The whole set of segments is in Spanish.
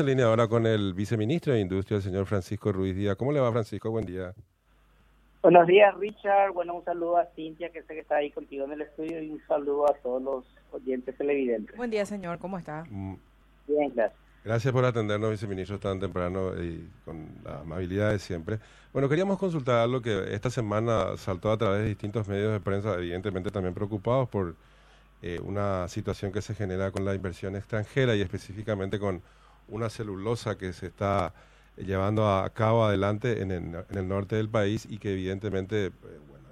En línea ahora con el viceministro de Industria, el señor Francisco Ruiz Díaz. ¿Cómo le va, Francisco? Buen día. Buenos días, Richard. Bueno, un saludo a Cintia, que sé que está ahí contigo en el estudio, y un saludo a todos los oyentes televidentes. Buen día, señor. ¿Cómo está? Mm, Bien, gracias. Gracias por atendernos, viceministro, tan temprano y con la amabilidad de siempre. Bueno, queríamos consultar algo que esta semana saltó a través de distintos medios de prensa, evidentemente también preocupados por eh, una situación que se genera con la inversión extranjera y específicamente con una celulosa que se está llevando a cabo adelante en el, en el norte del país y que evidentemente eh,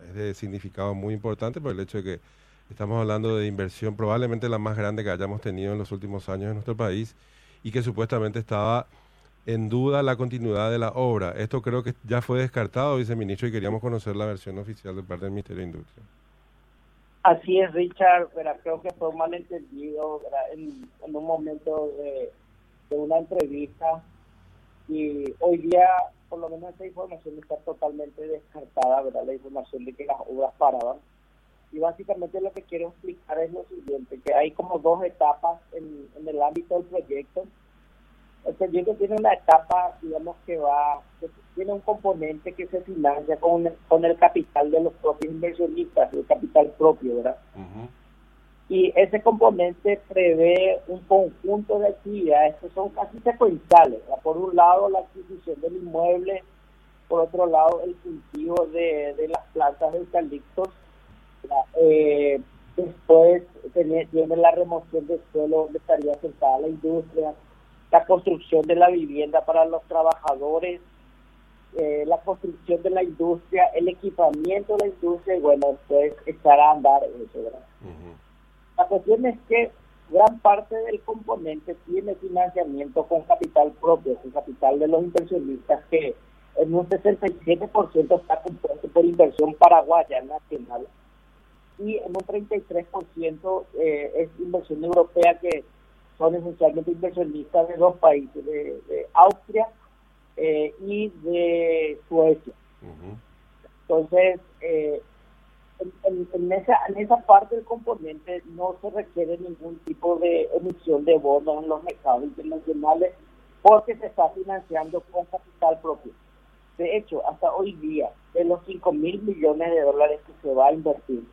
es de significado muy importante por el hecho de que estamos hablando de inversión probablemente la más grande que hayamos tenido en los últimos años en nuestro país y que supuestamente estaba en duda la continuidad de la obra. Esto creo que ya fue descartado, viceministro, y queríamos conocer la versión oficial de parte del Ministerio de Industria. Así es, Richard, pero creo que fue un malentendido en, en un momento de, de una entrevista y hoy día por lo menos esta información está totalmente descartada, ¿verdad? La información de que las obras paraban. Y básicamente lo que quiero explicar es lo siguiente, que hay como dos etapas en, en el ámbito del proyecto. El proyecto tiene una etapa, digamos, que va, que tiene un componente que se financia con, con el capital de los propios inversionistas, el capital propio, ¿verdad? Y ese componente prevé un conjunto de actividades que son casi secuenciales. Por un lado, la adquisición del inmueble, por otro lado, el cultivo de, de las plantas de eucaliptos, eh, después tiene, tiene la remoción del suelo donde estaría sentada la industria, la construcción de la vivienda para los trabajadores, eh, la construcción de la industria, el equipamiento de la industria y bueno, después echar a andar eso, ¿verdad? La cuestión es que gran parte del componente tiene financiamiento con capital propio, con capital de los inversionistas, que en un 67% está compuesto por inversión paraguaya nacional y en un 33% eh, es inversión europea, que son esencialmente inversionistas de dos países, de, de Austria eh, y de Suecia. Entonces, eh, en, en, esa, en esa parte del componente no se requiere ningún tipo de emisión de bonos en los mercados internacionales porque se está financiando con capital propio. De hecho, hasta hoy día, de los 5 mil millones de dólares que se va a invertir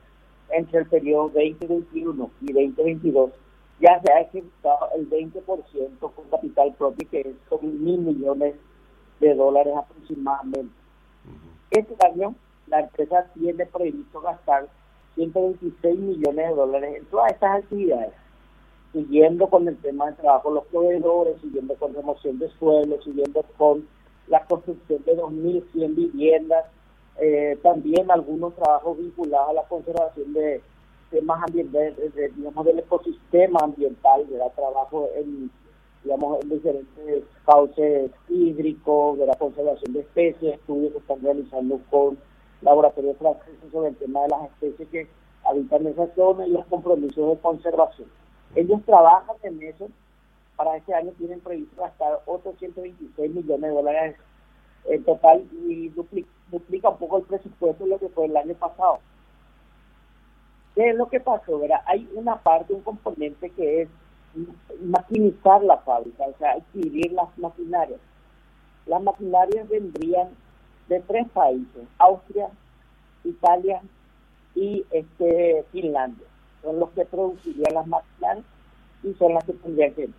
entre el periodo 2021 y 2022, ya se ha ejecutado el 20% con capital propio, que son mil millones de dólares aproximadamente. Este año la empresa tiene previsto gastar 126 millones de dólares en todas estas actividades, siguiendo con el tema de trabajo de los proveedores, siguiendo con remoción de suelo, siguiendo con la construcción de 2.100 viviendas, eh, también algunos trabajos vinculados a la conservación de temas ambientales, digamos, del ecosistema ambiental, la trabajo en, digamos, en diferentes cauces hídricos, de la conservación de especies, estudios que están realizando con laboratorios franceses sobre el tema de las especies que habitan en esa zona y los compromisos de conservación. Ellos trabajan en eso. Para este año tienen previsto gastar otros 126 millones de dólares en total y duplica, duplica un poco el presupuesto de lo que fue el año pasado. ¿Qué es lo que pasó? ¿verdad? Hay una parte, un componente que es maquinizar la fábrica, o sea, adquirir las maquinarias. Las maquinarias vendrían de tres países, Austria, Italia y este Finlandia. Son los que producirían las maquinarias y son las que tendrían que...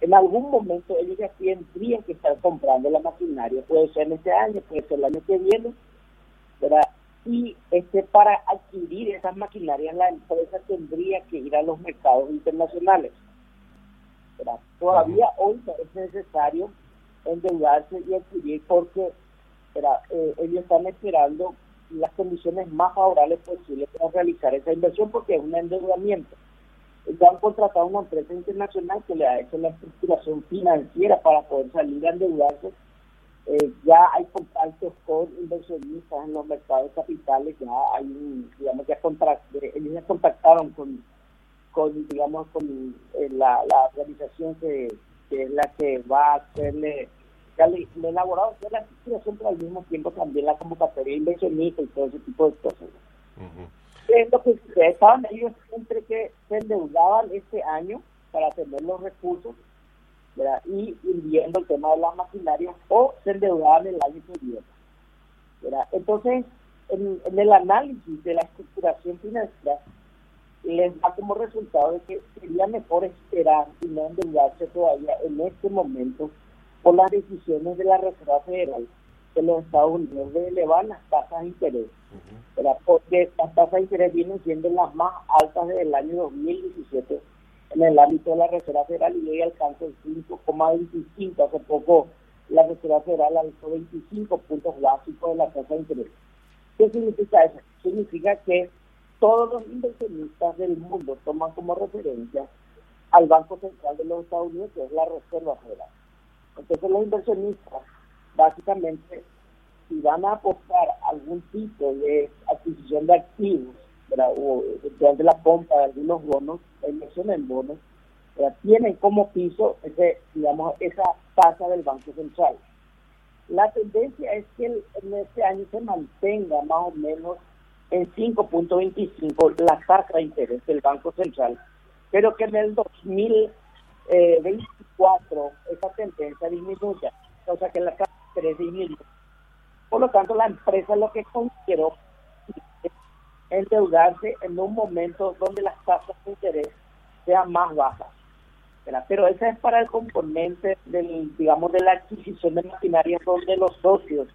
En algún momento ellos ya tendrían que estar comprando la maquinaria, puede ser en este año, puede ser el año que viene, ¿verdad? Y este para adquirir esas maquinarias la empresa tendría que ir a los mercados internacionales. ¿verdad? Todavía hoy es necesario endeudarse y adquirir porque eh, ellos están esperando las condiciones más favorables posibles para realizar esa inversión porque es un endeudamiento. Ellos han contratado una empresa internacional que le ha hecho la estructuración financiera para poder salir a endeudarse. Eh, ya hay contactos con inversionistas en los mercados capitales, ya hay un, digamos, ya ellos ya contactaron con, con digamos, con eh, la, la organización que, que es la que va a hacerle le, le elaborado la estructuración, pero al mismo tiempo también la convocatoria inversionista y todo ese tipo de cosas. Es lo que estaban ellos siempre que se endeudaban este año para tener los recursos, y viendo el tema de las maquinarias o se endeudaban el año siguiente. Entonces, en, el análisis de la estructuración financiera, les da como resultado de que sería mejor esperar y no endeudarse todavía en este momento por las decisiones de la Reserva Federal de los Estados Unidos de elevar las tasas de interés, porque las tasas de interés vienen siendo las más altas desde el año 2017 en el ámbito de la Reserva Federal y hoy alcanza el 5,25. Hace poco la Reserva Federal alcanzó 25 puntos básicos de la tasa de interés. ¿Qué significa eso? Significa que todos los inversionistas del mundo toman como referencia al Banco Central de los Estados Unidos, que es la Reserva Federal. Entonces los inversionistas, básicamente, si van a apostar algún tipo de adquisición de activos, o de la compra de algunos bonos, la inversión en bonos, tienen como piso ese, digamos, esa tasa del Banco Central. La tendencia es que en este año se mantenga más o menos en 5.25 la tasa de interés del Banco Central, pero que en el 2024 esa tendencia disminuya, o sea que la de interés disminuye. Por lo tanto, la empresa lo que consideró endeudarse en un momento donde las tasas de interés sean más bajas. Pero ese es para el componente del, digamos, de la adquisición de maquinaria donde los socios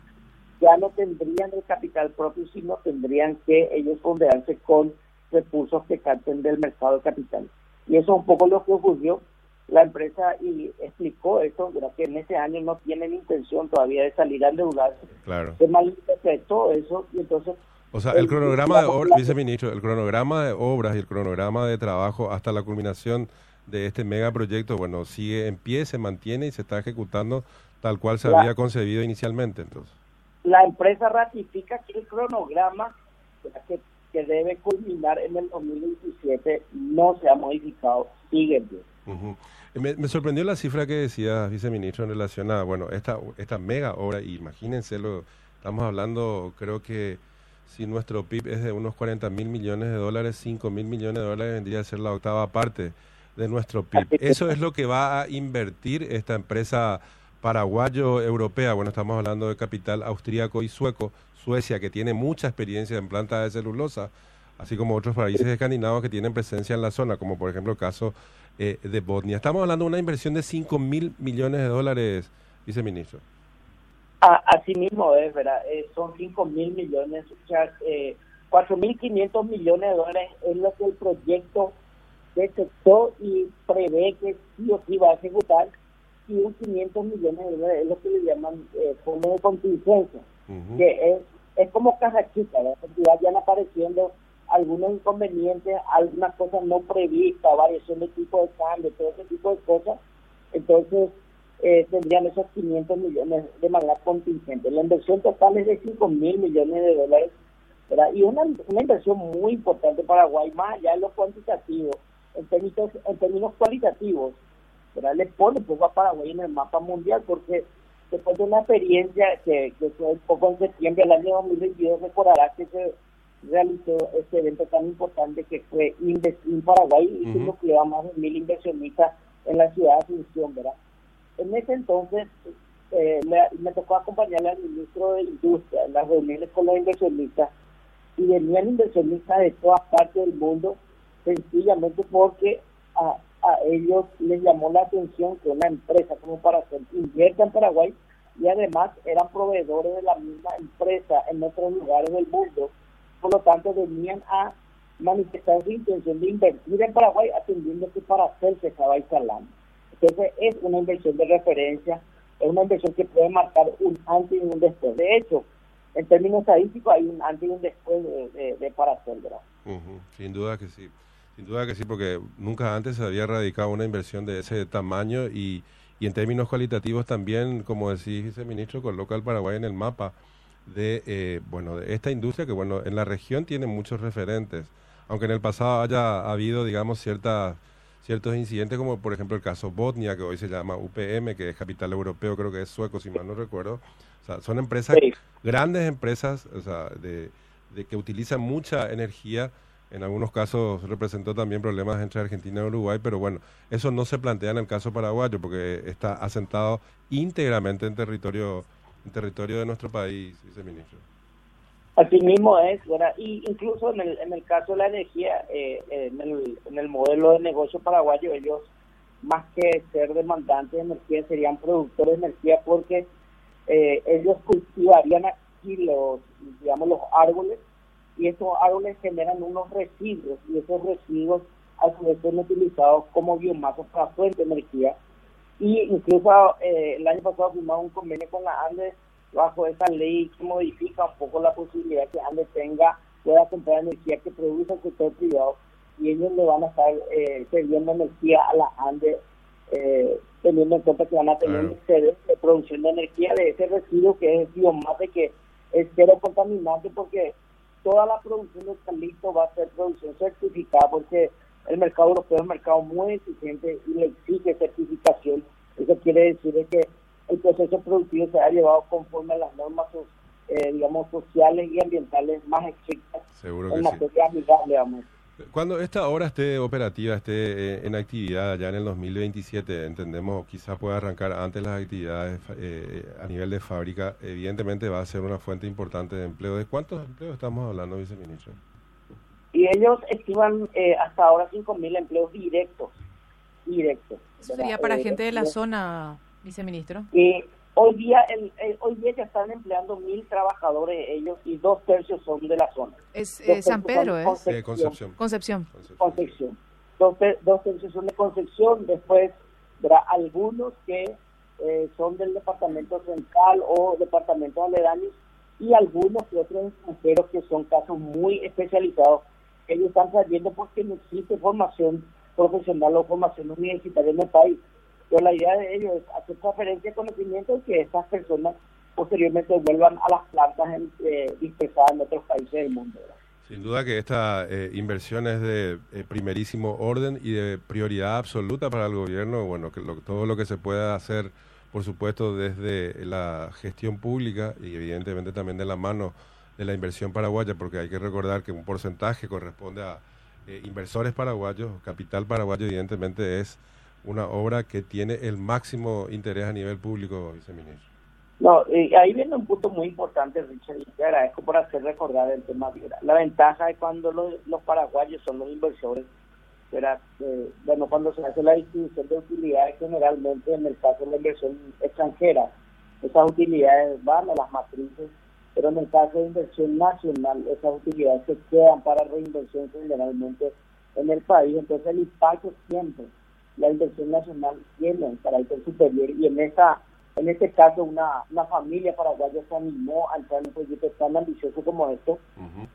ya no tendrían el capital propio, sino tendrían que ellos fondearse con recursos que capten del mercado de capital. Y eso es un poco lo que ocurrió. La empresa y explicó esto, que en ese año no tienen intención todavía de salir a endeudarse. Claro. Se malinterpretó eso y entonces o sea, el cronograma de obras, viceministro, el cronograma de obras y el cronograma de trabajo hasta la culminación de este megaproyecto, bueno, sigue en pie, se mantiene y se está ejecutando tal cual se había concebido inicialmente, entonces. La empresa ratifica que el cronograma que, que debe culminar en el 2017 no se ha modificado, sigue en pie. Me, sorprendió la cifra que decía viceministro en relación a, bueno, esta, esta mega obra, imagínense, lo, estamos hablando, creo que si nuestro PIB es de unos 40 mil millones de dólares, 5 mil millones de dólares vendría a ser la octava parte de nuestro PIB. Eso es lo que va a invertir esta empresa paraguayo-europea. Bueno, estamos hablando de capital austríaco y sueco. Suecia, que tiene mucha experiencia en plantas de celulosa, así como otros países escandinavos que tienen presencia en la zona, como por ejemplo el caso eh, de Bosnia. Estamos hablando de una inversión de 5 mil millones de dólares, viceministro. Así mismo es, ¿verdad? Eh, son 5 mil millones, o sea, eh, 4.500 millones de dólares es lo que el proyecto detectó y prevé que sí o sí va a ejecutar, y un 500 millones de dólares es lo que le llaman eh, fondo de contingencia, que es, es como caja chica, ¿verdad? Porque vayan apareciendo algunos inconvenientes, algunas cosas no previstas, variación de tipo de cambio, todo ese tipo de cosas. Entonces, eh, tendrían esos 500 millones de manera contingente. La inversión total es de 5 mil millones de dólares, y una, una inversión muy importante para Paraguay, más allá de lo cuantitativo, en términos, en términos cualitativos, ¿verdad? le pone un poco a Paraguay en el mapa mundial, porque después de una experiencia que, que fue poco en septiembre del año 2022, recordará que se realizó este evento tan importante que fue Investir Paraguay, y que -huh. más de mil inversionistas en la ciudad de Asunción, ¿verdad? En ese entonces eh, me, tocó acompañarle al ministro de Industria en las reuniones con los inversionistas y venían inversionistas de todas partes del mundo sencillamente porque a, ellos les llamó la atención que una empresa como para hacer invierta en Paraguay y además eran proveedores de la misma empresa en otros lugares del mundo. Por lo tanto, venían a manifestar su intención de invertir en Paraguay atendiendo que para hacer se estaba instalando. Entonces es una inversión de referencia, es una inversión que puede marcar un antes y un después. De hecho, en términos estadísticos hay un antes y un después de, de, Paracel, ¿verdad? Sin duda que sí. Sin duda que sí, porque nunca antes se había radicado una inversión de ese tamaño y, y en términos cualitativos también, como decís, ministro, coloca al Paraguay en el mapa de, eh, bueno, de esta industria que, bueno, en la región tiene muchos referentes, aunque en el pasado haya habido, digamos, ciertas ciertos incidentes como por ejemplo el caso Botnia, que hoy se llama UPM, que es capital europeo, creo que es sueco, si mal no recuerdo. O sea, son empresas, grandes empresas, o sea, de, que utilizan mucha energía, en algunos casos representó también problemas entre Argentina y Uruguay, pero bueno, eso no se plantea en el caso paraguayo porque está asentado íntegramente en territorio, en territorio de nuestro país, viceministro. Así mismo es. Y incluso en el, en el caso de la energía, eh, en, el, en el modelo de negocio paraguayo, ellos más que ser demandantes de energía serían productores de energía porque eh, ellos cultivarían aquí los, digamos, los árboles y esos árboles generan unos residuos y esos residuos a su vez son utilizados como biomasa para fuente de energía. Y incluso eh, el año pasado firmamos un convenio con la Andes bajo esa ley que modifica un poco la posibilidad que Andes tenga, pueda comprar energía que produce el sector privado y ellos le van a estar eh, energía a la Andes eh, teniendo en cuenta que van a tener un de producción de energía de ese residuo que es biomasa que es cero contaminante porque toda la producción de Carlito va a ser producción certificada porque el mercado europeo es un mercado muy exigente y le exige certificación. Eso quiere decir que el proceso productivo se ha llevado conforme a las normas eh, digamos sociales y ambientales más estrictas Seguro en materia amigable, Cuando esta obra esté operativa, esté eh, en actividad ya en el 2027, entendemos quizás pueda arrancar antes las actividades eh, a nivel de fábrica, evidentemente va a ser una fuente importante de empleo. ¿De cuántos empleos estamos hablando, viceministro? Y ellos estiman eh, hasta ahora 5.000 empleos directos. Directos Eso sería para gente de la zona, viceministro. Y Hoy día, el, hoy día ya están empleando mil trabajadores ellos y dos tercios son de la zona. Es eh, San Pedro, ¿es? Concepción. Concepción. Concepción. Dos, dos, tercios son de Concepción, después habrá algunos que eh, son del departamento central o departamento aledaños y algunos que otros extranjeros que son casos muy especializados. Ellos están trayendo porque no existe formación profesional o formación universitaria en el país. Pero la idea de ellos es hacer transferencia de conocimiento y que estas personas posteriormente vuelvan a las plantas eh, dispersadas en otros países del mundo. Sin duda que esta eh, inversión es de eh, primerísimo orden y de prioridad absoluta para el gobierno. Bueno, que todo lo que se pueda hacer, por supuesto, desde la gestión pública y evidentemente también de la mano de la inversión paraguaya, porque hay que recordar que un porcentaje corresponde a inversores paraguayos, capital paraguayo evidentemente es una obra que tiene el máximo interés a nivel público, viceministro. No, ahí viene un punto muy importante, Richard, y te agradezco por hacer recordar el tema. La ventaja es cuando los, paraguayos son los inversores, eh, bueno, cuando se hace la distribución de utilidades, generalmente en el caso de la inversión extranjera, esas utilidades van a las matrices, pero en el caso de inversión nacional, esas utilidades se quedan para reinversión generalmente en el país, entonces el impacto siempre la inversión nacional tiene un carácter superior. Y en esta en este caso una, una familia paraguaya se animó a entrar en un proyecto tan ambicioso como esto,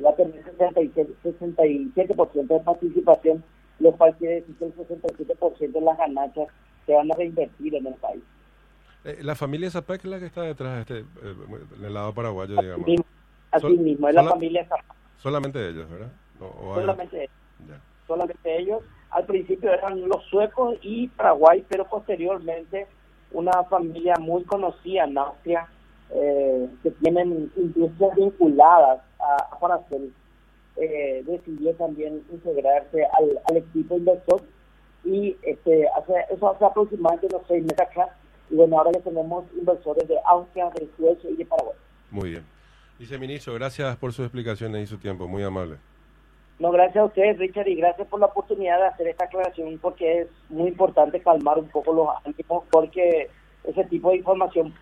va a tener 67%, 67 de participación, lo cual quiere decir que el 67% de las ganancias se van a reinvertir en el país. Eh, ¿La familia Zapec es la que está detrás de este, eh, del lado paraguayo, digamos? Así mismo, es la familia Zapec. Solamente ellos, ¿verdad? solamente ellos. Solamente ellos al principio eran los suecos y Paraguay, pero posteriormente una familia muy conocida en Austria eh, que tienen industrias vinculadas a, a eh, decidió también integrarse al, equipo inversor y este hace, eso hace aproximadamente unos seis meses atrás y bueno ahora ya tenemos inversores de Austria, de Suecia y de Paraguay. Muy bien. Viceministro, gracias por sus explicaciones y su tiempo, muy amable. No, gracias a ustedes, Richard, y gracias por la oportunidad de hacer esta aclaración, porque es muy importante calmar un poco los ánimos, porque ese tipo de información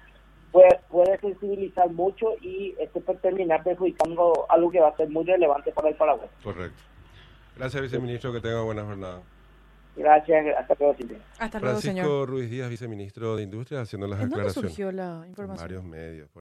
puede, puede sensibilizar mucho y este puede terminar perjudicando algo que va a ser muy relevante para el Paraguay. Correcto. Gracias, viceministro, que tenga buena jornada. Gracias, hasta luego, Silvia. Hasta luego, Francisco Ruiz Díaz, viceministro de Industria, haciendo las aclaraciones. surgió la información? varios medios.